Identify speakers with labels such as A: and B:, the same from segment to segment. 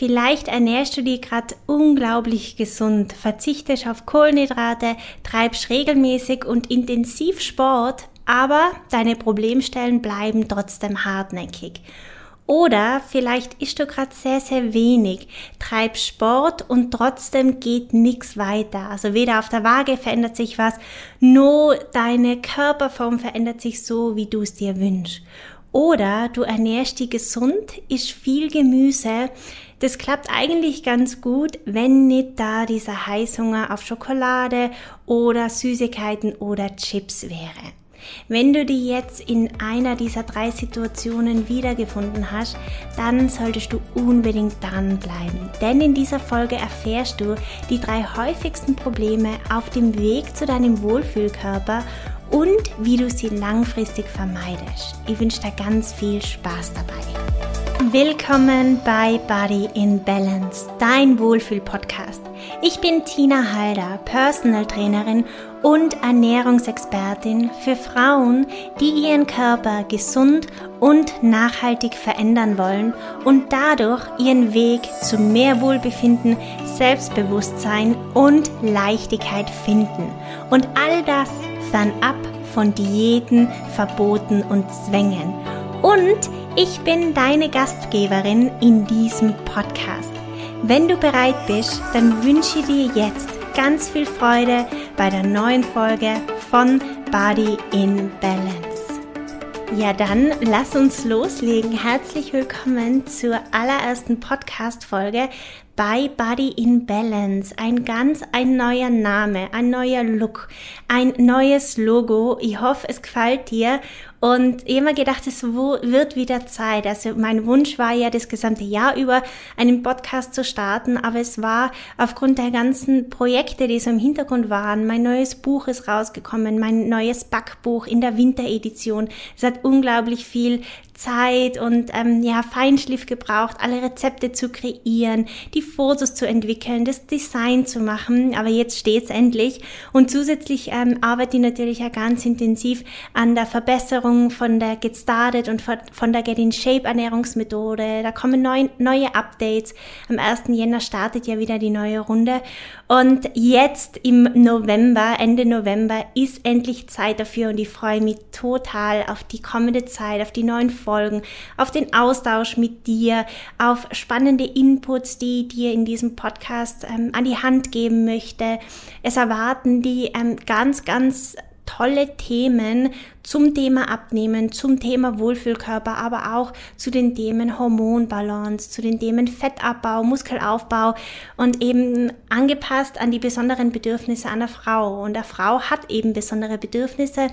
A: Vielleicht ernährst du dich gerade unglaublich gesund, verzichtest auf Kohlenhydrate, treibst regelmäßig und intensiv Sport, aber deine Problemstellen bleiben trotzdem hartnäckig. Oder vielleicht isst du gerade sehr, sehr wenig, treibst Sport und trotzdem geht nichts weiter. Also weder auf der Waage verändert sich was, nur deine Körperform verändert sich so, wie du es dir wünschst. Oder du ernährst dich gesund, isst viel Gemüse. Das klappt eigentlich ganz gut, wenn nicht da dieser Heißhunger auf Schokolade oder Süßigkeiten oder Chips wäre. Wenn du dich jetzt in einer dieser drei Situationen wiedergefunden hast, dann solltest du unbedingt dranbleiben. Denn in dieser Folge erfährst du die drei häufigsten Probleme auf dem Weg zu deinem Wohlfühlkörper und wie du sie langfristig vermeidest. Ich wünsche dir ganz viel Spaß dabei. Willkommen bei Body in Balance, dein Wohlfühl-Podcast. Ich bin Tina Halder, Personal Trainerin und Ernährungsexpertin für Frauen, die ihren Körper gesund und nachhaltig verändern wollen und dadurch ihren Weg zu mehr Wohlbefinden, Selbstbewusstsein und Leichtigkeit finden. Und all das fernab von Diäten, Verboten und Zwängen. Und ich bin deine Gastgeberin in diesem Podcast. Wenn du bereit bist, dann wünsche dir jetzt ganz viel Freude bei der neuen Folge von Body in Balance. Ja, dann lass uns loslegen. Herzlich willkommen zur allerersten Podcast-Folge bei Body in Balance. Ein ganz ein neuer Name, ein neuer Look, ein neues Logo. Ich hoffe, es gefällt dir und immer gedacht, es wird wieder Zeit. Also mein Wunsch war ja das gesamte Jahr über einen Podcast zu starten, aber es war aufgrund der ganzen Projekte, die so im Hintergrund waren. Mein neues Buch ist rausgekommen, mein neues Backbuch in der Winteredition. Es hat unglaublich viel Zeit und ähm, ja, Feinschliff gebraucht, alle Rezepte zu kreieren, die Fotos zu entwickeln, das Design zu machen. Aber jetzt steht es endlich. Und zusätzlich ähm, arbeite ich natürlich ja ganz intensiv an der Verbesserung von der Get Started und von der Get in Shape Ernährungsmethode. Da kommen neu, neue Updates. Am 1. Jänner startet ja wieder die neue Runde. Und jetzt im November, Ende November, ist endlich Zeit dafür und ich freue mich total auf die kommende Zeit, auf die neuen Folgen auf den Austausch mit dir, auf spannende Inputs, die dir in diesem Podcast ähm, an die Hand geben möchte. Es erwarten die ähm, ganz, ganz tolle Themen zum Thema Abnehmen, zum Thema Wohlfühlkörper, aber auch zu den Themen Hormonbalance, zu den Themen Fettabbau, Muskelaufbau und eben angepasst an die besonderen Bedürfnisse einer Frau. Und eine Frau hat eben besondere Bedürfnisse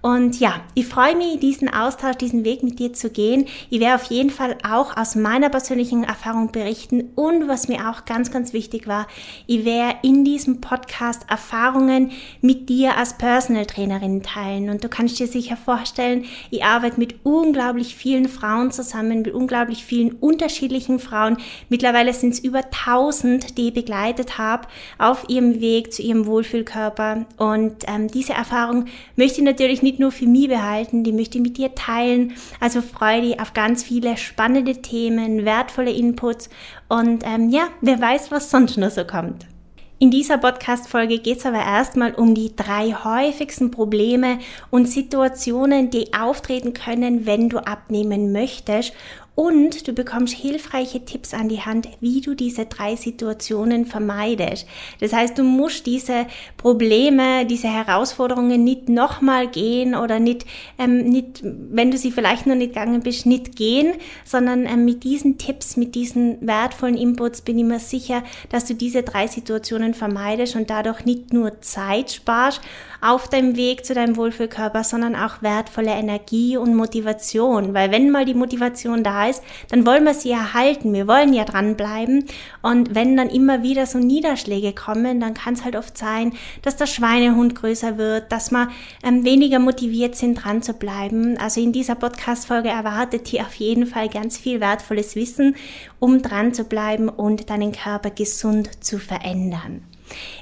A: und ja, ich freue mich, diesen Austausch, diesen Weg mit dir zu gehen. Ich werde auf jeden Fall auch aus meiner persönlichen Erfahrung berichten und was mir auch ganz, ganz wichtig war, ich werde in diesem Podcast Erfahrungen mit dir als Personal Trainerin teilen. Und du kannst dir sicher vorstellen, ich arbeite mit unglaublich vielen Frauen zusammen, mit unglaublich vielen unterschiedlichen Frauen. Mittlerweile sind es über 1000, die ich begleitet habe auf ihrem Weg zu ihrem Wohlfühlkörper. Und ähm, diese Erfahrung möchte ich natürlich nicht nur für mich behalten, die möchte ich mit dir teilen. Also freue dich auf ganz viele spannende Themen, wertvolle Inputs und ähm, ja, wer weiß, was sonst noch so kommt. In dieser Podcast-Folge geht es aber erstmal um die drei häufigsten Probleme und Situationen, die auftreten können, wenn du abnehmen möchtest und du bekommst hilfreiche Tipps an die Hand, wie du diese drei Situationen vermeidest. Das heißt, du musst diese Probleme, diese Herausforderungen nicht nochmal gehen oder nicht, ähm, nicht, wenn du sie vielleicht noch nicht gegangen bist, nicht gehen, sondern ähm, mit diesen Tipps, mit diesen wertvollen Inputs bin ich mir sicher, dass du diese drei Situationen vermeidest und dadurch nicht nur Zeit sparst auf deinem Weg zu deinem Wohlfühlkörper, sondern auch wertvolle Energie und Motivation. Weil wenn mal die Motivation da ist, dann wollen wir sie erhalten. Wir wollen ja dranbleiben. Und wenn dann immer wieder so Niederschläge kommen, dann kann es halt oft sein, dass der Schweinehund größer wird, dass wir ähm, weniger motiviert sind, dran zu bleiben. Also in dieser Podcast-Folge erwartet ihr auf jeden Fall ganz viel wertvolles Wissen, um dran zu bleiben und deinen Körper gesund zu verändern.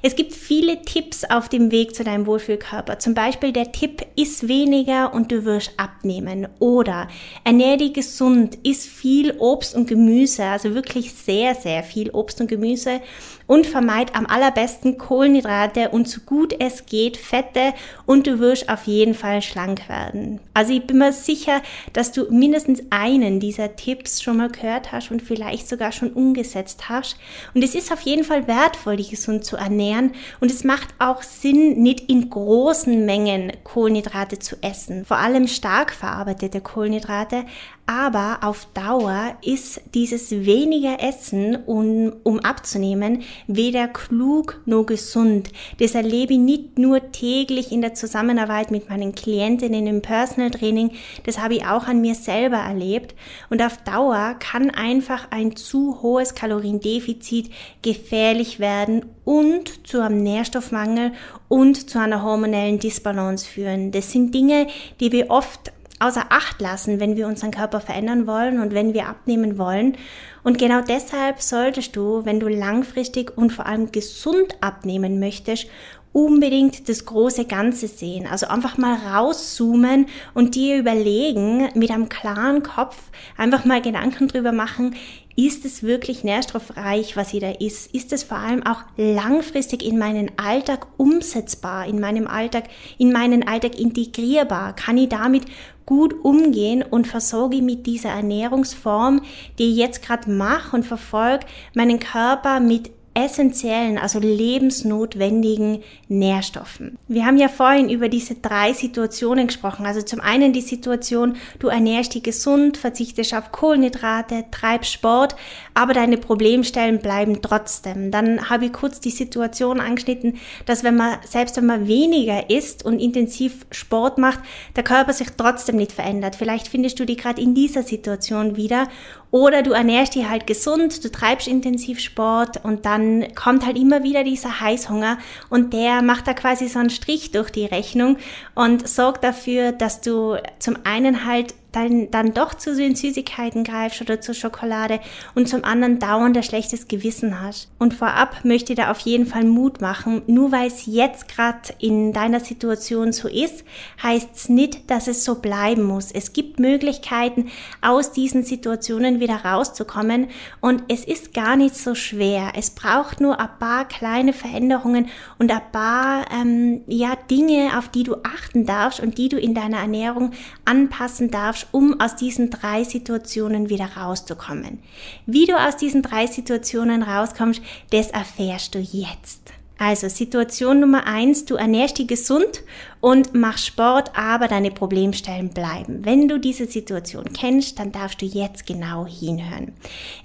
A: Es gibt viele Tipps auf dem Weg zu deinem Wohlfühlkörper. Zum Beispiel der Tipp, iss weniger und du wirst abnehmen. Oder ernähr dich gesund, iss viel Obst und Gemüse, also wirklich sehr, sehr viel Obst und Gemüse und vermeid am allerbesten Kohlenhydrate und so gut es geht Fette und du wirst auf jeden Fall schlank werden. Also ich bin mir sicher, dass du mindestens einen dieser Tipps schon mal gehört hast und vielleicht sogar schon umgesetzt hast. Und es ist auf jeden Fall wertvoll, dich gesund zu ernähren und es macht auch Sinn, nicht in großen Mengen Kohlenhydrate zu essen, vor allem stark verarbeitete Kohlenhydrate, aber auf Dauer ist dieses weniger Essen, um, um abzunehmen, weder klug noch gesund. Das erlebe ich nicht nur täglich in der Zusammenarbeit mit meinen Klientinnen im Personal Training, das habe ich auch an mir selber erlebt. Und auf Dauer kann einfach ein zu hohes Kaloriendefizit gefährlich werden und zu einem Nährstoffmangel und zu einer hormonellen Disbalance führen. Das sind Dinge, die wir oft außer Acht lassen, wenn wir unseren Körper verändern wollen und wenn wir abnehmen wollen. Und genau deshalb solltest du, wenn du langfristig und vor allem gesund abnehmen möchtest, unbedingt das große Ganze sehen. Also einfach mal rauszoomen und dir überlegen, mit einem klaren Kopf einfach mal Gedanken drüber machen, ist es wirklich nährstoffreich, was hier da ist? Ist es vor allem auch langfristig in meinen Alltag umsetzbar, in meinem Alltag, in meinen Alltag integrierbar? Kann ich damit gut umgehen und versorge mit dieser Ernährungsform, die ich jetzt gerade mache und verfolge, meinen Körper mit essentiellen, also lebensnotwendigen Nährstoffen. Wir haben ja vorhin über diese drei Situationen gesprochen. Also zum einen die Situation, du ernährst dich gesund, verzichtest auf Kohlenhydrate, treibst Sport, aber deine Problemstellen bleiben trotzdem. Dann habe ich kurz die Situation angeschnitten, dass wenn man, selbst wenn man weniger isst und intensiv Sport macht, der Körper sich trotzdem nicht verändert. Vielleicht findest du dich gerade in dieser Situation wieder oder du ernährst dich halt gesund, du treibst intensiv Sport und dann kommt halt immer wieder dieser Heißhunger und der macht da quasi so einen Strich durch die Rechnung und sorgt dafür, dass du zum einen halt dann, dann doch zu den Süßigkeiten greifst oder zur Schokolade und zum anderen dauernd ein schlechtes Gewissen hast. Und vorab möchte ich da auf jeden Fall Mut machen. Nur weil es jetzt gerade in deiner Situation so ist, heißt es nicht, dass es so bleiben muss. Es gibt Möglichkeiten, aus diesen Situationen wieder rauszukommen und es ist gar nicht so schwer. Es braucht nur ein paar kleine Veränderungen und ein paar ähm, ja, Dinge, auf die du achten darfst und die du in deiner Ernährung anpassen darfst, um aus diesen drei Situationen wieder rauszukommen. Wie du aus diesen drei Situationen rauskommst, das erfährst du jetzt. Also Situation Nummer eins, du ernährst dich gesund und machst Sport, aber deine Problemstellen bleiben. Wenn du diese Situation kennst, dann darfst du jetzt genau hinhören.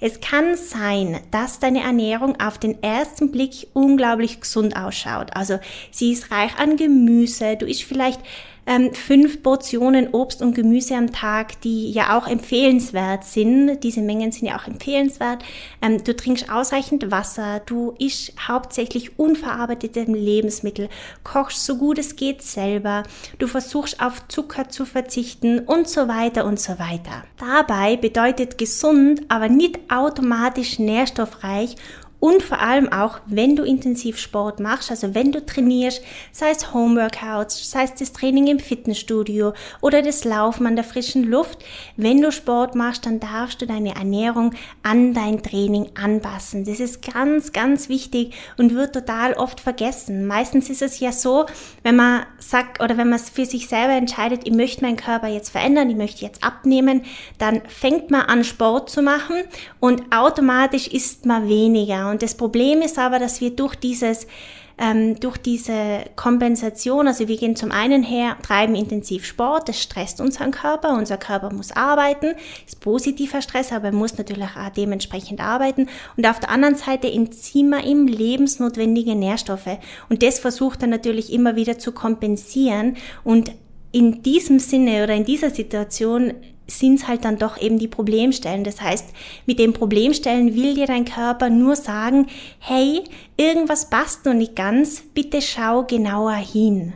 A: Es kann sein, dass deine Ernährung auf den ersten Blick unglaublich gesund ausschaut. Also sie ist reich an Gemüse, du isst vielleicht ähm, fünf Portionen Obst und Gemüse am Tag, die ja auch empfehlenswert sind. Diese Mengen sind ja auch empfehlenswert. Ähm, du trinkst ausreichend Wasser, du isst hauptsächlich unverarbeitete Lebensmittel, kochst so gut es geht selber, du versuchst auf Zucker zu verzichten und so weiter und so weiter. Dabei bedeutet gesund aber nicht automatisch nährstoffreich und vor allem auch, wenn du intensiv Sport machst, also wenn du trainierst, sei es Homeworkouts, sei es das Training im Fitnessstudio oder das Laufen an der frischen Luft, wenn du Sport machst, dann darfst du deine Ernährung an dein Training anpassen. Das ist ganz, ganz wichtig und wird total oft vergessen. Meistens ist es ja so, wenn man sagt oder wenn man es für sich selber entscheidet, ich möchte meinen Körper jetzt verändern, ich möchte jetzt abnehmen, dann fängt man an Sport zu machen und automatisch isst man weniger und das Problem ist aber, dass wir durch dieses ähm, durch diese Kompensation, also wir gehen zum einen her, treiben intensiv Sport, das stresst unseren Körper, unser Körper muss arbeiten, ist positiver Stress, aber er muss natürlich auch dementsprechend arbeiten. Und auf der anderen Seite entziehen wir ihm lebensnotwendige Nährstoffe. Und das versucht er natürlich immer wieder zu kompensieren. Und in diesem Sinne oder in dieser Situation sind es halt dann doch eben die Problemstellen. Das heißt, mit den Problemstellen will dir dein Körper nur sagen, hey, irgendwas passt noch nicht ganz, bitte schau genauer hin.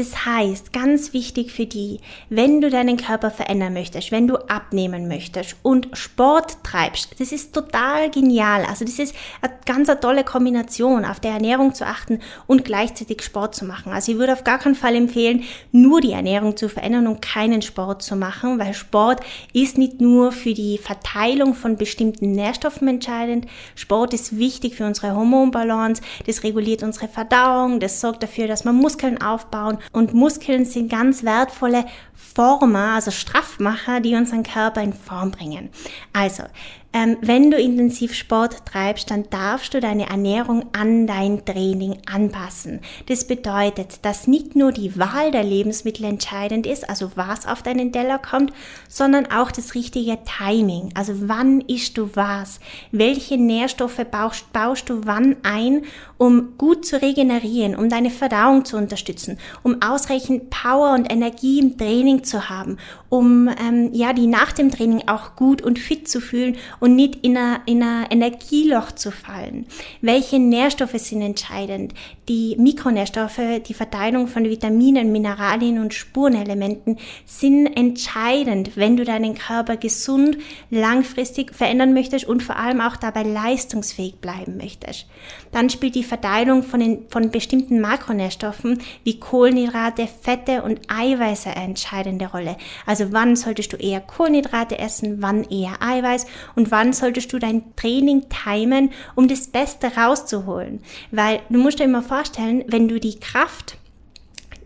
A: Das heißt, ganz wichtig für die, wenn du deinen Körper verändern möchtest, wenn du abnehmen möchtest und Sport treibst, das ist total genial. Also das ist eine ganz eine tolle Kombination, auf der Ernährung zu achten und gleichzeitig Sport zu machen. Also ich würde auf gar keinen Fall empfehlen, nur die Ernährung zu verändern und keinen Sport zu machen, weil Sport ist nicht nur für die Verteilung von bestimmten Nährstoffen entscheidend. Sport ist wichtig für unsere Hormonbalance, das reguliert unsere Verdauung, das sorgt dafür, dass wir Muskeln aufbauen und Muskeln sind ganz wertvolle Former, also Straffmacher, die unseren Körper in Form bringen. Also, ähm, wenn du intensiv Sport treibst, dann darfst du deine Ernährung an dein Training anpassen. Das bedeutet, dass nicht nur die Wahl der Lebensmittel entscheidend ist, also was auf deinen Teller kommt, sondern auch das richtige Timing. Also wann isst du was? Welche Nährstoffe baust, baust du wann ein, um gut zu regenerieren, um deine Verdauung zu unterstützen, um ausreichend Power und Energie im Training zu haben, um ähm, ja die nach dem Training auch gut und fit zu fühlen und nicht in ein in Energieloch zu fallen. Welche Nährstoffe sind entscheidend? Die Mikronährstoffe, die Verteilung von Vitaminen, Mineralien und Spurenelementen sind entscheidend, wenn du deinen Körper gesund, langfristig verändern möchtest und vor allem auch dabei leistungsfähig bleiben möchtest. Dann spielt die Verteilung von, den, von bestimmten Makronährstoffen wie Kohlenhydrate, Fette und Eiweiße eine entscheidende Rolle. Also wann solltest du eher Kohlenhydrate essen, wann eher Eiweiß und wann solltest du dein Training timen, um das Beste rauszuholen. Weil du musst dir immer vorstellen, wenn du die Kraft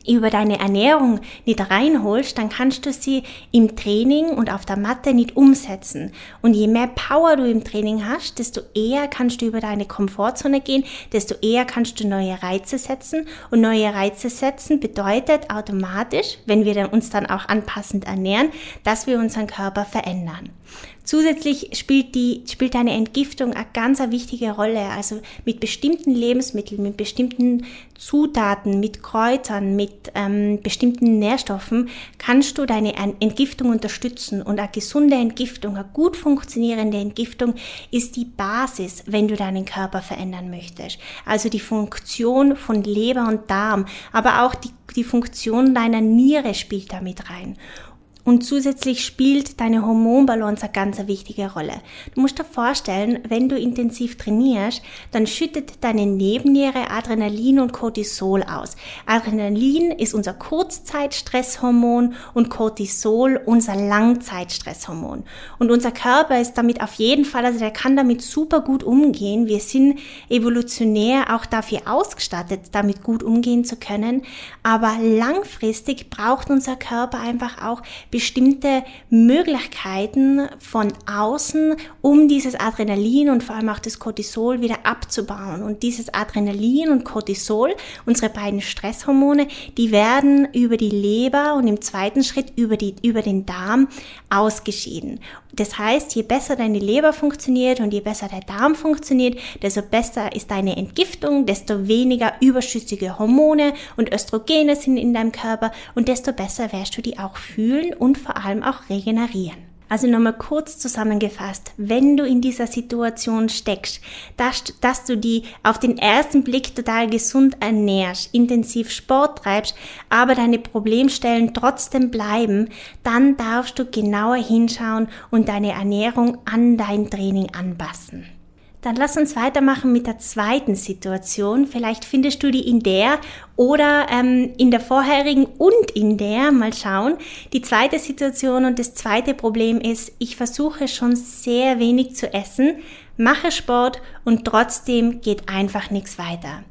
A: über deine Ernährung nicht reinholst, dann kannst du sie im Training und auf der Matte nicht umsetzen. Und je mehr Power du im Training hast, desto eher kannst du über deine Komfortzone gehen, desto eher kannst du neue Reize setzen. Und neue Reize setzen bedeutet automatisch, wenn wir uns dann auch anpassend ernähren, dass wir unseren Körper verändern. Zusätzlich spielt die, spielt eine Entgiftung eine ganz eine wichtige Rolle. Also mit bestimmten Lebensmitteln, mit bestimmten Zutaten, mit Kräutern, mit ähm, bestimmten Nährstoffen kannst du deine Entgiftung unterstützen. Und eine gesunde Entgiftung, eine gut funktionierende Entgiftung ist die Basis, wenn du deinen Körper verändern möchtest. Also die Funktion von Leber und Darm, aber auch die, die Funktion deiner Niere spielt damit rein. Und zusätzlich spielt deine Hormonbalance eine ganz wichtige Rolle. Du musst dir vorstellen, wenn du intensiv trainierst, dann schüttet deine Nebenniere Adrenalin und Cortisol aus. Adrenalin ist unser Kurzzeitstresshormon und Cortisol unser Langzeitstresshormon. Und unser Körper ist damit auf jeden Fall, also der kann damit super gut umgehen. Wir sind evolutionär auch dafür ausgestattet, damit gut umgehen zu können. Aber langfristig braucht unser Körper einfach auch bestimmte Möglichkeiten von außen, um dieses Adrenalin und vor allem auch das Cortisol wieder abzubauen. Und dieses Adrenalin und Cortisol, unsere beiden Stresshormone, die werden über die Leber und im zweiten Schritt über, die, über den Darm ausgeschieden. Das heißt, je besser deine Leber funktioniert und je besser der Darm funktioniert, desto besser ist deine Entgiftung, desto weniger überschüssige Hormone und Östrogene sind in deinem Körper und desto besser wirst du die auch fühlen und vor allem auch regenerieren. Also nochmal kurz zusammengefasst, wenn du in dieser Situation steckst, dass, dass, du die auf den ersten Blick total gesund ernährst, intensiv Sport treibst, aber deine Problemstellen trotzdem bleiben, dann darfst du genauer hinschauen und deine Ernährung an dein Training anpassen. Dann lass uns weitermachen mit der zweiten Situation. Vielleicht findest du die in der oder ähm, in der vorherigen und in der. Mal schauen. Die zweite Situation und das zweite Problem ist, ich versuche schon sehr wenig zu essen, mache Sport und trotzdem geht einfach nichts weiter.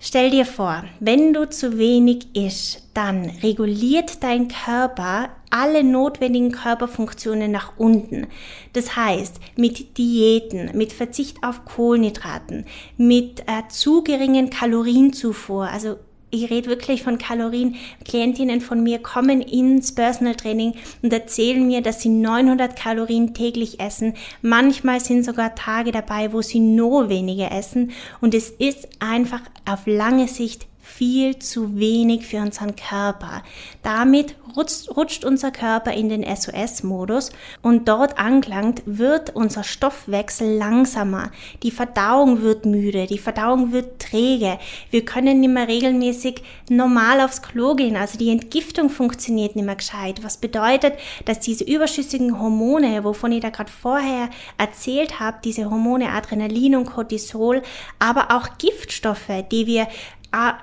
A: Stell dir vor, wenn du zu wenig isst, dann reguliert dein Körper alle notwendigen Körperfunktionen nach unten. Das heißt, mit Diäten, mit Verzicht auf Kohlenhydraten, mit äh, zu geringen Kalorienzufuhr, also ich rede wirklich von Kalorien. Klientinnen von mir kommen ins Personal Training und erzählen mir, dass sie 900 Kalorien täglich essen. Manchmal sind sogar Tage dabei, wo sie nur weniger essen. Und es ist einfach auf lange Sicht viel zu wenig für unseren Körper. Damit rutscht, rutscht unser Körper in den SOS-Modus und dort angelangt wird unser Stoffwechsel langsamer. Die Verdauung wird müde, die Verdauung wird träge. Wir können nicht mehr regelmäßig normal aufs Klo gehen, also die Entgiftung funktioniert nicht mehr gescheit. Was bedeutet, dass diese überschüssigen Hormone, wovon ich da gerade vorher erzählt habe, diese Hormone Adrenalin und Cortisol, aber auch Giftstoffe, die wir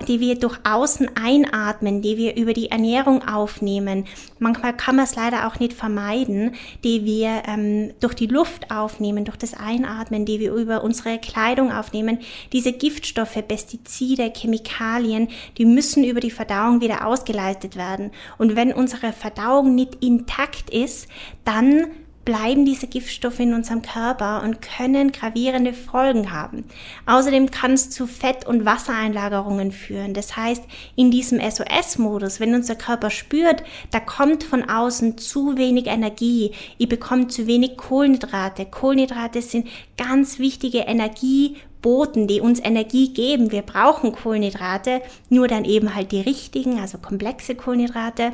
A: die wir durch Außen einatmen, die wir über die Ernährung aufnehmen. Manchmal kann man es leider auch nicht vermeiden, die wir ähm, durch die Luft aufnehmen, durch das Einatmen, die wir über unsere Kleidung aufnehmen. Diese Giftstoffe, Pestizide, Chemikalien, die müssen über die Verdauung wieder ausgeleitet werden. Und wenn unsere Verdauung nicht intakt ist, dann bleiben diese Giftstoffe in unserem Körper und können gravierende Folgen haben. Außerdem kann es zu Fett- und Wassereinlagerungen führen. Das heißt, in diesem SOS-Modus, wenn unser Körper spürt, da kommt von außen zu wenig Energie, ihr bekommt zu wenig Kohlenhydrate. Kohlenhydrate sind ganz wichtige Energieboten, die uns Energie geben. Wir brauchen Kohlenhydrate, nur dann eben halt die richtigen, also komplexe Kohlenhydrate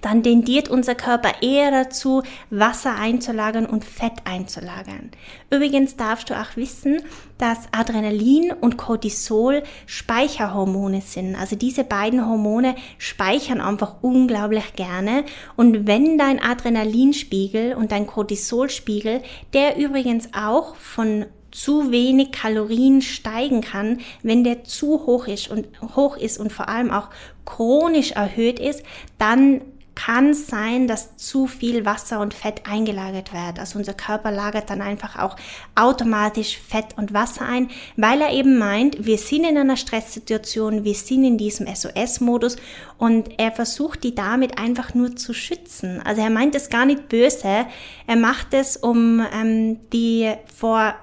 A: dann tendiert unser Körper eher dazu, Wasser einzulagern und Fett einzulagern. Übrigens darfst du auch wissen, dass Adrenalin und Cortisol Speicherhormone sind. Also diese beiden Hormone speichern einfach unglaublich gerne. Und wenn dein Adrenalinspiegel und dein Cortisolspiegel, der übrigens auch von zu wenig Kalorien steigen kann, wenn der zu hoch ist und hoch ist und vor allem auch chronisch erhöht ist, dann kann es sein, dass zu viel Wasser und Fett eingelagert wird. Also unser Körper lagert dann einfach auch automatisch Fett und Wasser ein, weil er eben meint, wir sind in einer Stresssituation, wir sind in diesem SOS-Modus und er versucht die damit einfach nur zu schützen. Also er meint es gar nicht böse, er macht es, um ähm, die vor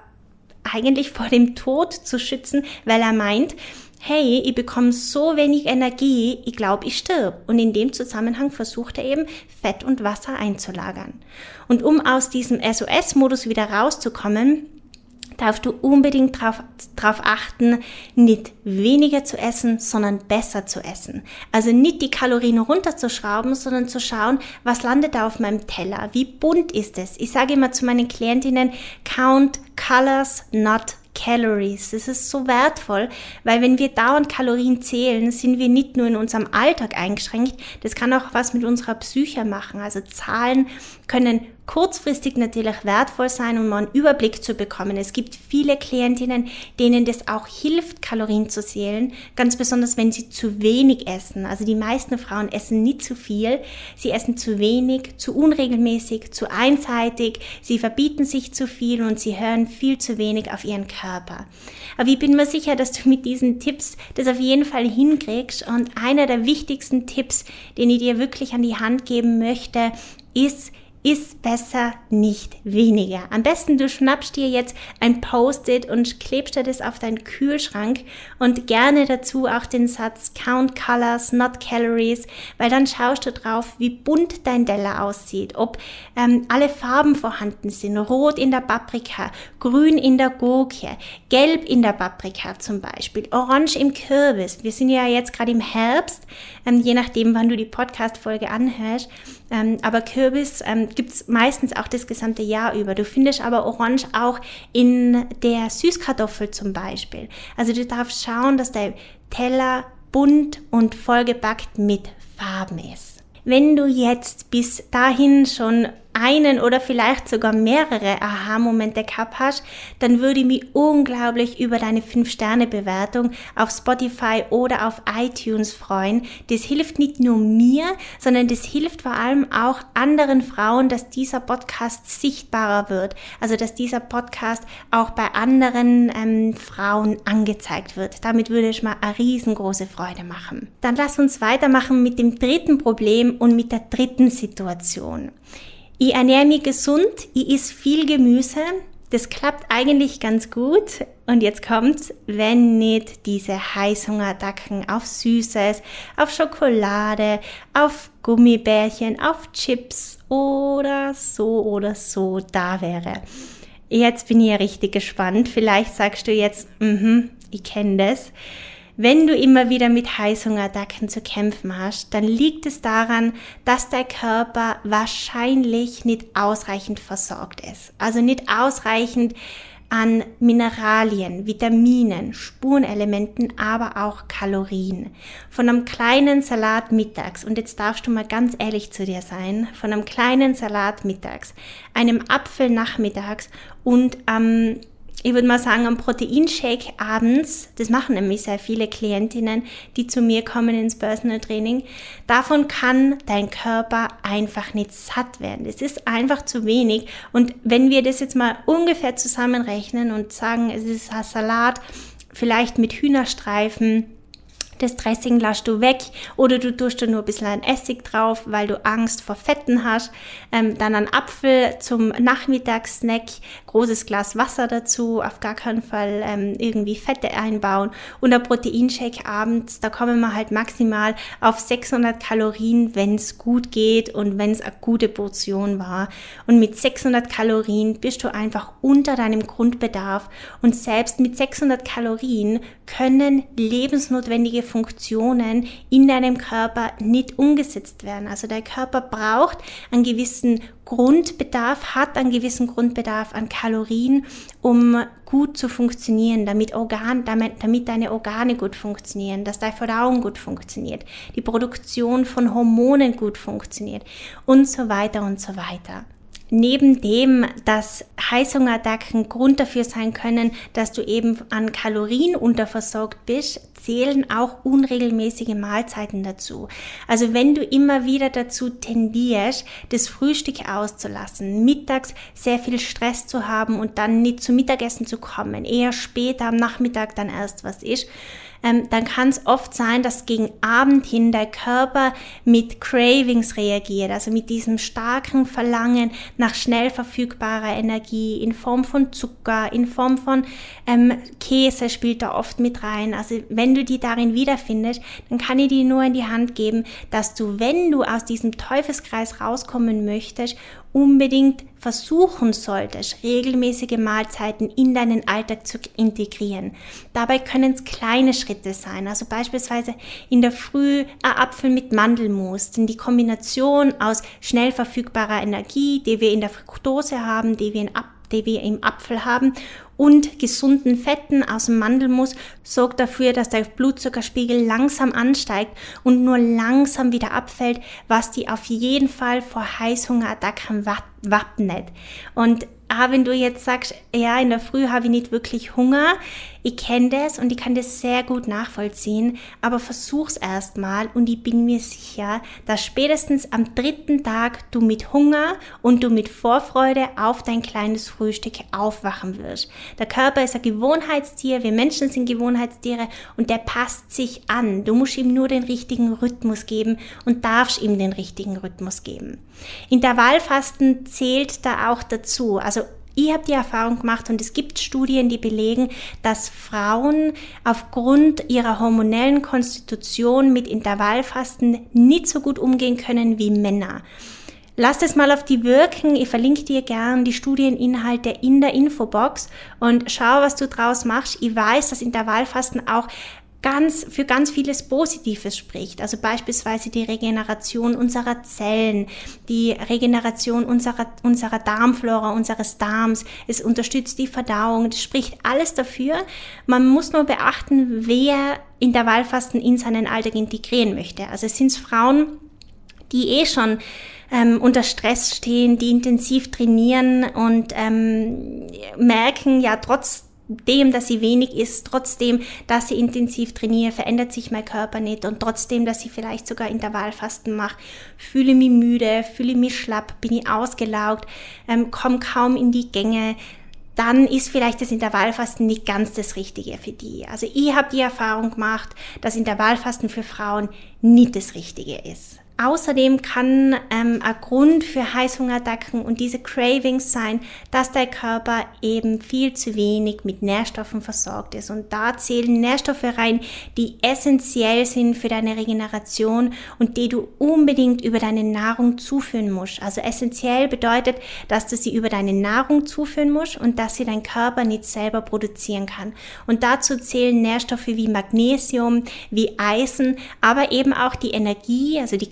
A: eigentlich vor dem Tod zu schützen, weil er meint, hey, ich bekomme so wenig Energie, ich glaube, ich stirb. Und in dem Zusammenhang versucht er eben, Fett und Wasser einzulagern. Und um aus diesem SOS-Modus wieder rauszukommen, darfst du unbedingt darauf achten, nicht weniger zu essen, sondern besser zu essen. Also nicht die Kalorien runterzuschrauben, sondern zu schauen, was landet da auf meinem Teller, wie bunt ist es. Ich sage immer zu meinen Klientinnen, count colors, not Calories. Das ist so wertvoll, weil wenn wir dauernd Kalorien zählen, sind wir nicht nur in unserem Alltag eingeschränkt, das kann auch was mit unserer Psyche machen. Also Zahlen können kurzfristig natürlich wertvoll sein, um einen Überblick zu bekommen. Es gibt viele Klientinnen, denen das auch hilft, Kalorien zu zählen, ganz besonders wenn sie zu wenig essen. Also die meisten Frauen essen nicht zu viel, sie essen zu wenig, zu unregelmäßig, zu einseitig, sie verbieten sich zu viel und sie hören viel zu wenig auf ihren Körper. Aber ich bin mir sicher, dass du mit diesen Tipps das auf jeden Fall hinkriegst und einer der wichtigsten Tipps, den ich dir wirklich an die Hand geben möchte, ist, ist besser nicht weniger. Am besten du schnappst dir jetzt ein Post-it und klebst dir das auf deinen Kühlschrank und gerne dazu auch den Satz Count Colors, not Calories, weil dann schaust du drauf, wie bunt dein Teller aussieht, ob ähm, alle Farben vorhanden sind, rot in der Paprika, grün in der Gurke, gelb in der Paprika zum Beispiel, orange im Kürbis. Wir sind ja jetzt gerade im Herbst, ähm, je nachdem, wann du die Podcast-Folge anhörst. Ähm, aber Kürbis ähm, gibt es meistens auch das gesamte Jahr über. Du findest aber Orange auch in der Süßkartoffel zum Beispiel. Also du darfst schauen, dass der Teller bunt und vollgepackt mit Farben ist. Wenn du jetzt bis dahin schon einen oder vielleicht sogar mehrere Aha-Momente gehabt hast, dann würde ich mich unglaublich über deine 5-Sterne-Bewertung auf Spotify oder auf iTunes freuen. Das hilft nicht nur mir, sondern das hilft vor allem auch anderen Frauen, dass dieser Podcast sichtbarer wird. Also dass dieser Podcast auch bei anderen ähm, Frauen angezeigt wird. Damit würde ich mal eine riesengroße Freude machen. Dann lass uns weitermachen mit dem dritten Problem und mit der dritten Situation. Ich ernähre mich gesund, ich esse viel Gemüse. Das klappt eigentlich ganz gut. Und jetzt kommt's, wenn nicht diese Heißhungerattacken auf Süßes, auf Schokolade, auf Gummibärchen, auf Chips oder so oder so da wäre. Jetzt bin ich ja richtig gespannt. Vielleicht sagst du jetzt, mhm, ich kenne das. Wenn du immer wieder mit Heißhungerattacken zu kämpfen hast, dann liegt es daran, dass dein Körper wahrscheinlich nicht ausreichend versorgt ist. Also nicht ausreichend an Mineralien, Vitaminen, Spurenelementen, aber auch Kalorien. Von einem kleinen Salat mittags, und jetzt darfst du mal ganz ehrlich zu dir sein, von einem kleinen Salat mittags, einem Apfel nachmittags und am ähm, ich würde mal sagen, am Proteinshake abends, das machen nämlich sehr viele Klientinnen, die zu mir kommen ins Personal Training, davon kann dein Körper einfach nicht satt werden. Es ist einfach zu wenig. Und wenn wir das jetzt mal ungefähr zusammenrechnen und sagen, es ist ein Salat, vielleicht mit Hühnerstreifen, das Dressing lässt du weg oder du tust da nur ein bisschen Essig drauf, weil du Angst vor Fetten hast. Ähm, dann ein Apfel zum Nachmittagssnack, großes Glas Wasser dazu, auf gar keinen Fall ähm, irgendwie Fette einbauen und ein Proteinshake abends, da kommen wir halt maximal auf 600 Kalorien, wenn es gut geht und wenn es eine gute Portion war. Und mit 600 Kalorien bist du einfach unter deinem Grundbedarf und selbst mit 600 Kalorien können lebensnotwendige Funktionen in deinem Körper nicht umgesetzt werden. Also der Körper braucht einen gewissen Grundbedarf, hat einen gewissen Grundbedarf an Kalorien, um gut zu funktionieren, damit, Organ, damit, damit deine Organe gut funktionieren, dass deine Verdauung gut funktioniert, die Produktion von Hormonen gut funktioniert und so weiter und so weiter. Neben dem, dass Heißhungerattacken Grund dafür sein können, dass du eben an Kalorien unterversorgt bist, zählen auch unregelmäßige Mahlzeiten dazu. Also wenn du immer wieder dazu tendierst, das Frühstück auszulassen, mittags sehr viel Stress zu haben und dann nicht zum Mittagessen zu kommen, eher später am Nachmittag dann erst was ist, ähm, dann kann es oft sein, dass gegen Abend hin der Körper mit Cravings reagiert, also mit diesem starken Verlangen nach schnell verfügbarer Energie in Form von Zucker, in Form von ähm, Käse spielt da oft mit rein. Also wenn du die darin wiederfindest, dann kann ich dir nur in die Hand geben, dass du, wenn du aus diesem Teufelskreis rauskommen möchtest, unbedingt versuchen solltest, regelmäßige Mahlzeiten in deinen Alltag zu integrieren. Dabei können es kleine Schritte sein, also beispielsweise in der Früh ein Apfel mit Mandelmus, denn die Kombination aus schnell verfügbarer Energie, die wir in der Fructose haben, die wir in die wir im Apfel haben und gesunden Fetten aus dem Mandelmus sorgt dafür, dass der Blutzuckerspiegel langsam ansteigt und nur langsam wieder abfällt, was die auf jeden Fall vor Heißhungerattacken wappnet. Und ah, wenn du jetzt sagst, ja, in der Früh habe ich nicht wirklich Hunger, ich kenne das und ich kann das sehr gut nachvollziehen, aber versuch's erstmal und ich bin mir sicher, dass spätestens am dritten Tag du mit Hunger und du mit Vorfreude auf dein kleines Frühstück aufwachen wirst. Der Körper ist ein Gewohnheitstier, wir Menschen sind Gewohnheitstiere und der passt sich an. Du musst ihm nur den richtigen Rhythmus geben und darfst ihm den richtigen Rhythmus geben. Intervallfasten zählt da auch dazu. Also ich habe die Erfahrung gemacht und es gibt Studien, die belegen, dass Frauen aufgrund ihrer hormonellen Konstitution mit Intervallfasten nicht so gut umgehen können wie Männer. Lass es mal auf die wirken. Ich verlinke dir gern die Studieninhalte in der Infobox und schau, was du draus machst. Ich weiß, dass Intervallfasten auch ganz, für ganz vieles Positives spricht. Also beispielsweise die Regeneration unserer Zellen, die Regeneration unserer, unserer Darmflora, unseres Darms. Es unterstützt die Verdauung. Das spricht alles dafür. Man muss nur beachten, wer Intervallfasten in seinen Alltag integrieren möchte. Also es sind Frauen, die eh schon ähm, unter Stress stehen, die intensiv trainieren und ähm, merken ja trotz dem, dass sie wenig isst, trotzdem, dass sie intensiv trainiere, verändert sich mein Körper nicht und trotzdem, dass ich vielleicht sogar Intervallfasten mache, fühle mich müde, fühle mich schlapp, bin ich ausgelaugt, ähm, komme kaum in die Gänge, dann ist vielleicht das Intervallfasten nicht ganz das Richtige für die. Also ich habe die Erfahrung gemacht, dass Intervallfasten für Frauen nicht das Richtige ist. Außerdem kann ähm, ein Grund für Heißhungerattacken und diese Cravings sein, dass der Körper eben viel zu wenig mit Nährstoffen versorgt ist. Und da zählen Nährstoffe rein, die essentiell sind für deine Regeneration und die du unbedingt über deine Nahrung zuführen musst. Also essentiell bedeutet, dass du sie über deine Nahrung zuführen musst und dass sie dein Körper nicht selber produzieren kann. Und dazu zählen Nährstoffe wie Magnesium, wie Eisen, aber eben auch die Energie, also die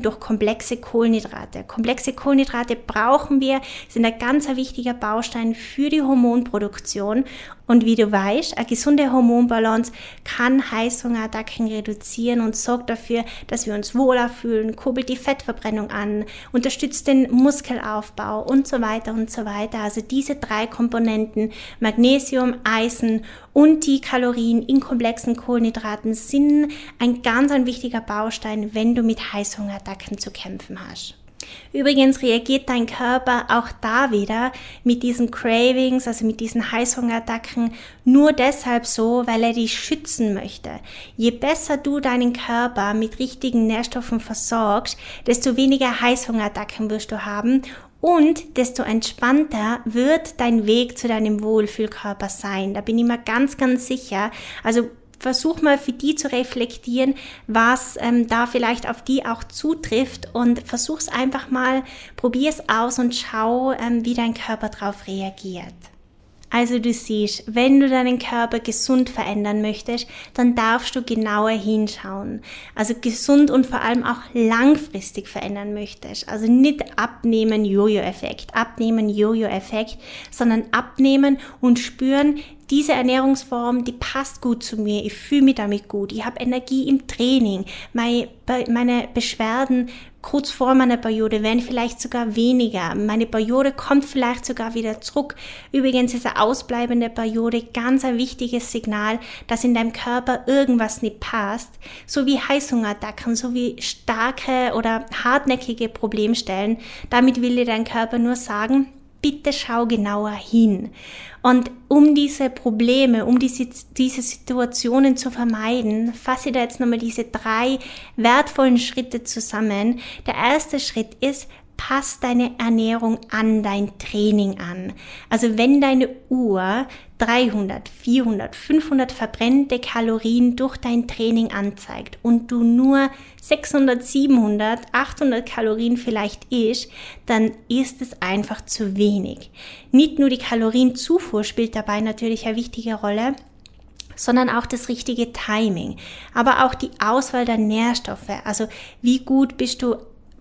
A: durch komplexe Kohlenhydrate. Komplexe Kohlenhydrate brauchen wir, sind ein ganz wichtiger Baustein für die Hormonproduktion. Und wie du weißt, eine gesunde Hormonbalance kann Heißhungerattacken reduzieren und sorgt dafür, dass wir uns wohler fühlen, kurbelt die Fettverbrennung an, unterstützt den Muskelaufbau und so weiter und so weiter. Also diese drei Komponenten, Magnesium, Eisen und die Kalorien in komplexen Kohlenhydraten sind ein ganz ein wichtiger Baustein, wenn du mit Heißhungerattacken zu kämpfen hast. Übrigens reagiert dein Körper auch da wieder mit diesen Cravings, also mit diesen Heißhungerattacken, nur deshalb so, weil er dich schützen möchte. Je besser du deinen Körper mit richtigen Nährstoffen versorgst, desto weniger Heißhungerattacken wirst du haben und desto entspannter wird dein Weg zu deinem Wohlfühlkörper sein. Da bin ich mir ganz, ganz sicher. Also versuch mal für die zu reflektieren, was ähm, da vielleicht auf die auch zutrifft und versuch's einfach mal, probier's aus und schau, ähm, wie dein Körper darauf reagiert. Also du siehst, wenn du deinen Körper gesund verändern möchtest, dann darfst du genauer hinschauen. Also gesund und vor allem auch langfristig verändern möchtest. Also nicht abnehmen Jojo-Effekt, abnehmen Jojo-Effekt, sondern abnehmen und spüren, diese Ernährungsform, die passt gut zu mir, ich fühle mich damit gut, ich habe Energie im Training, meine, Beschwerden kurz vor meiner Periode werden vielleicht sogar weniger. Meine Periode kommt vielleicht sogar wieder zurück. Übrigens ist eine ausbleibende Periode ganz ein wichtiges Signal, dass in deinem Körper irgendwas nicht passt. So wie Heißhungerattacken, so wie starke oder hartnäckige Problemstellen. Damit will dir dein Körper nur sagen, bitte schau genauer hin. Und um diese Probleme, um diese, diese Situationen zu vermeiden, fasse ich da jetzt nochmal diese drei wertvollen Schritte zusammen. Der erste Schritt ist, pass deine Ernährung an dein Training an. Also wenn deine Uhr 300, 400, 500 verbrennte Kalorien durch dein Training anzeigt und du nur 600, 700, 800 Kalorien vielleicht isst, dann ist es einfach zu wenig. Nicht nur die Kalorienzufuhr spielt dabei natürlich eine wichtige Rolle, sondern auch das richtige Timing, aber auch die Auswahl der Nährstoffe. Also wie gut bist du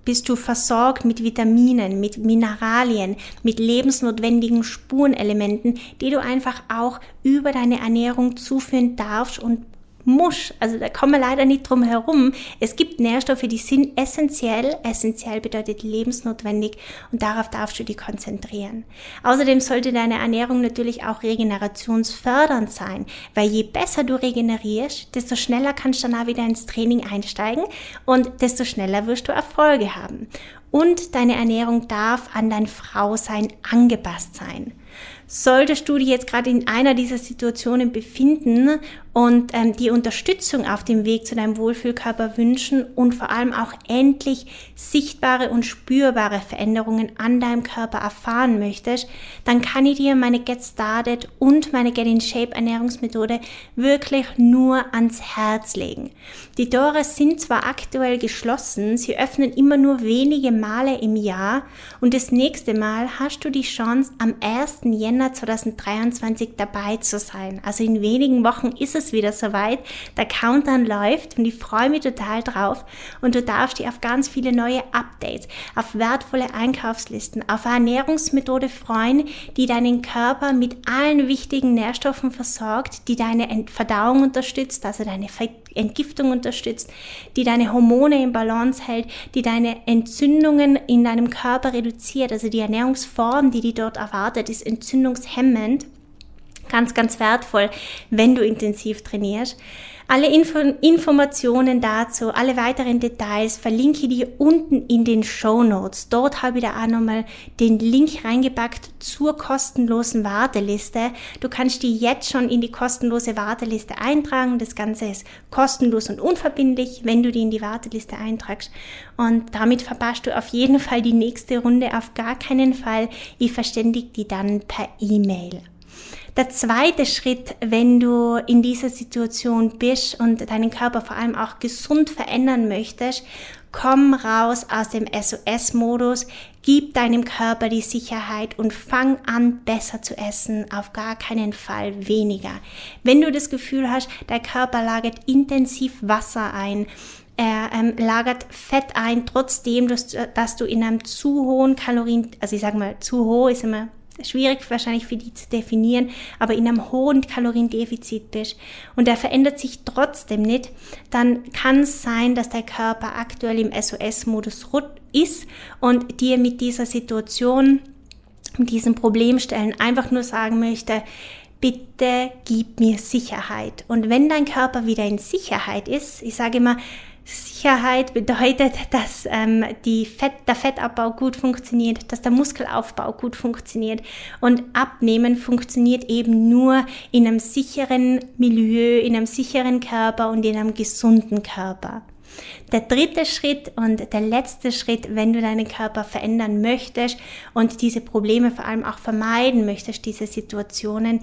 A: bist du versorgt mit Vitaminen, mit Mineralien, mit lebensnotwendigen Spurenelementen, die du einfach auch über deine Ernährung zuführen darfst und muss. Also da kommen wir leider nicht drum herum. Es gibt Nährstoffe, die sind essentiell. Essentiell bedeutet lebensnotwendig und darauf darfst du dich konzentrieren. Außerdem sollte deine Ernährung natürlich auch regenerationsfördernd sein, weil je besser du regenerierst, desto schneller kannst du dann auch wieder ins Training einsteigen und desto schneller wirst du Erfolge haben. Und deine Ernährung darf an dein Frausein angepasst sein. Solltest du dich jetzt gerade in einer dieser Situationen befinden und ähm, die Unterstützung auf dem Weg zu deinem Wohlfühlkörper wünschen und vor allem auch endlich sichtbare und spürbare Veränderungen an deinem Körper erfahren möchtest, dann kann ich dir meine Get Started und meine Get in Shape Ernährungsmethode wirklich nur ans Herz legen. Die Tore sind zwar aktuell geschlossen, sie öffnen immer nur wenige Male im Jahr und das nächste Mal hast du die Chance am 1. Jänner Jänner 2023 dabei zu sein. Also in wenigen Wochen ist es wieder soweit. Der Countdown läuft und ich freue mich total drauf. Und du darfst dich auf ganz viele neue Updates, auf wertvolle Einkaufslisten, auf eine Ernährungsmethode freuen, die deinen Körper mit allen wichtigen Nährstoffen versorgt, die deine Verdauung unterstützt, also deine Entgiftung unterstützt, die deine Hormone in Balance hält, die deine Entzündungen in deinem Körper reduziert. Also die Ernährungsform, die die dort erwartet, ist entzündungshemmend Ganz, ganz wertvoll, wenn du intensiv trainierst. Alle Info Informationen dazu, alle weiteren Details verlinke ich dir unten in den Show Notes. Dort habe ich da auch nochmal den Link reingepackt zur kostenlosen Warteliste. Du kannst die jetzt schon in die kostenlose Warteliste eintragen. Das Ganze ist kostenlos und unverbindlich, wenn du die in die Warteliste eintragst. Und damit verpasst du auf jeden Fall die nächste Runde, auf gar keinen Fall. Ich verständige die dann per E-Mail. Der zweite Schritt, wenn du in dieser Situation bist und deinen Körper vor allem auch gesund verändern möchtest, komm raus aus dem SOS-Modus, gib deinem Körper die Sicherheit und fang an, besser zu essen, auf gar keinen Fall weniger. Wenn du das Gefühl hast, dein Körper lagert intensiv Wasser ein, er ähm, lagert Fett ein, trotzdem, dass, dass du in einem zu hohen Kalorien, also ich sage mal, zu hoch ist immer schwierig wahrscheinlich für die zu definieren, aber in einem hohen Kaloriendefizit bist und der verändert sich trotzdem nicht, dann kann es sein, dass der Körper aktuell im SOS-Modus ist und dir mit dieser Situation, mit diesem Problemstellen einfach nur sagen möchte, bitte gib mir Sicherheit. Und wenn dein Körper wieder in Sicherheit ist, ich sage immer, Sicherheit bedeutet, dass ähm, Fett, der Fettabbau gut funktioniert, dass der Muskelaufbau gut funktioniert. Und Abnehmen funktioniert eben nur in einem sicheren Milieu, in einem sicheren Körper und in einem gesunden Körper. Der dritte Schritt und der letzte Schritt, wenn du deinen Körper verändern möchtest und diese Probleme vor allem auch vermeiden möchtest, diese Situationen,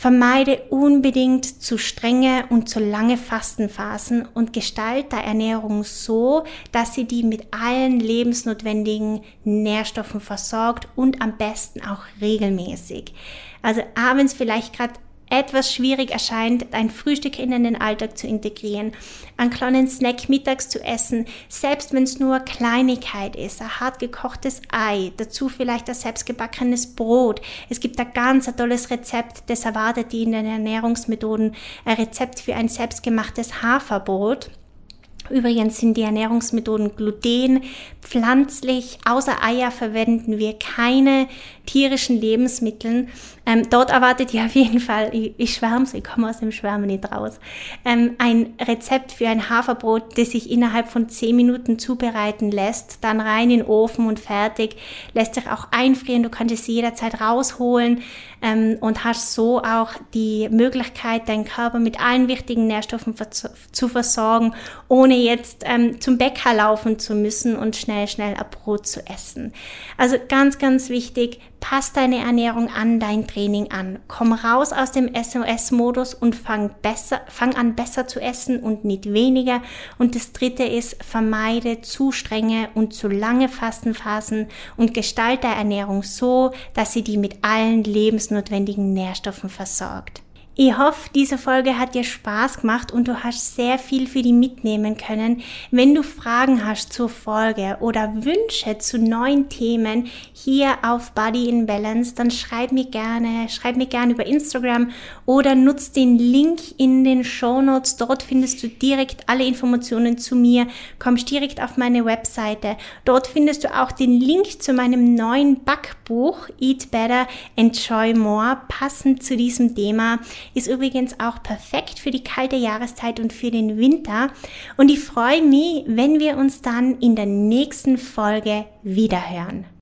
A: Vermeide unbedingt zu strenge und zu lange Fastenphasen und gestalte Ernährung so, dass sie die mit allen lebensnotwendigen Nährstoffen versorgt und am besten auch regelmäßig. Also abends vielleicht gerade etwas schwierig erscheint, ein Frühstück in den Alltag zu integrieren, einen kleinen Snack mittags zu essen, selbst wenn es nur Kleinigkeit ist, ein hart gekochtes Ei, dazu vielleicht ein selbstgebackenes Brot. Es gibt ein ganz tolles Rezept, das erwartet die in den Ernährungsmethoden, ein Rezept für ein selbstgemachtes Haferbrot. Übrigens sind die Ernährungsmethoden gluten, pflanzlich, außer Eier verwenden wir keine tierischen Lebensmitteln. Ähm, dort erwartet ihr auf jeden Fall, ich, ich schwärme, ich komme aus dem Schwärmen nicht raus, ähm, ein Rezept für ein Haferbrot, das sich innerhalb von 10 Minuten zubereiten lässt, dann rein in den Ofen und fertig, lässt sich auch einfrieren, du kannst es jederzeit rausholen ähm, und hast so auch die Möglichkeit, deinen Körper mit allen wichtigen Nährstoffen zu versorgen, ohne jetzt ähm, zum Bäcker laufen zu müssen und schnell, schnell ein Brot zu essen. Also ganz, ganz wichtig, Pass deine Ernährung an dein Training an. Komm raus aus dem SOS-Modus und fang, besser, fang an besser zu essen und nicht weniger. Und das dritte ist, vermeide zu strenge und zu lange Fastenphasen und gestalte Ernährung so, dass sie die mit allen lebensnotwendigen Nährstoffen versorgt. Ich hoffe, diese Folge hat dir Spaß gemacht und du hast sehr viel für die mitnehmen können. Wenn du Fragen hast zur Folge oder Wünsche zu neuen Themen hier auf Body in Balance, dann schreib mir gerne, schreib mir gerne über Instagram oder nutz den Link in den Show Notes. Dort findest du direkt alle Informationen zu mir. Kommst direkt auf meine Webseite. Dort findest du auch den Link zu meinem neuen Backbuch Eat Better, Enjoy More, passend zu diesem Thema ist übrigens auch perfekt für die kalte Jahreszeit und für den Winter. Und ich freue mich, wenn wir uns dann in der nächsten Folge wiederhören.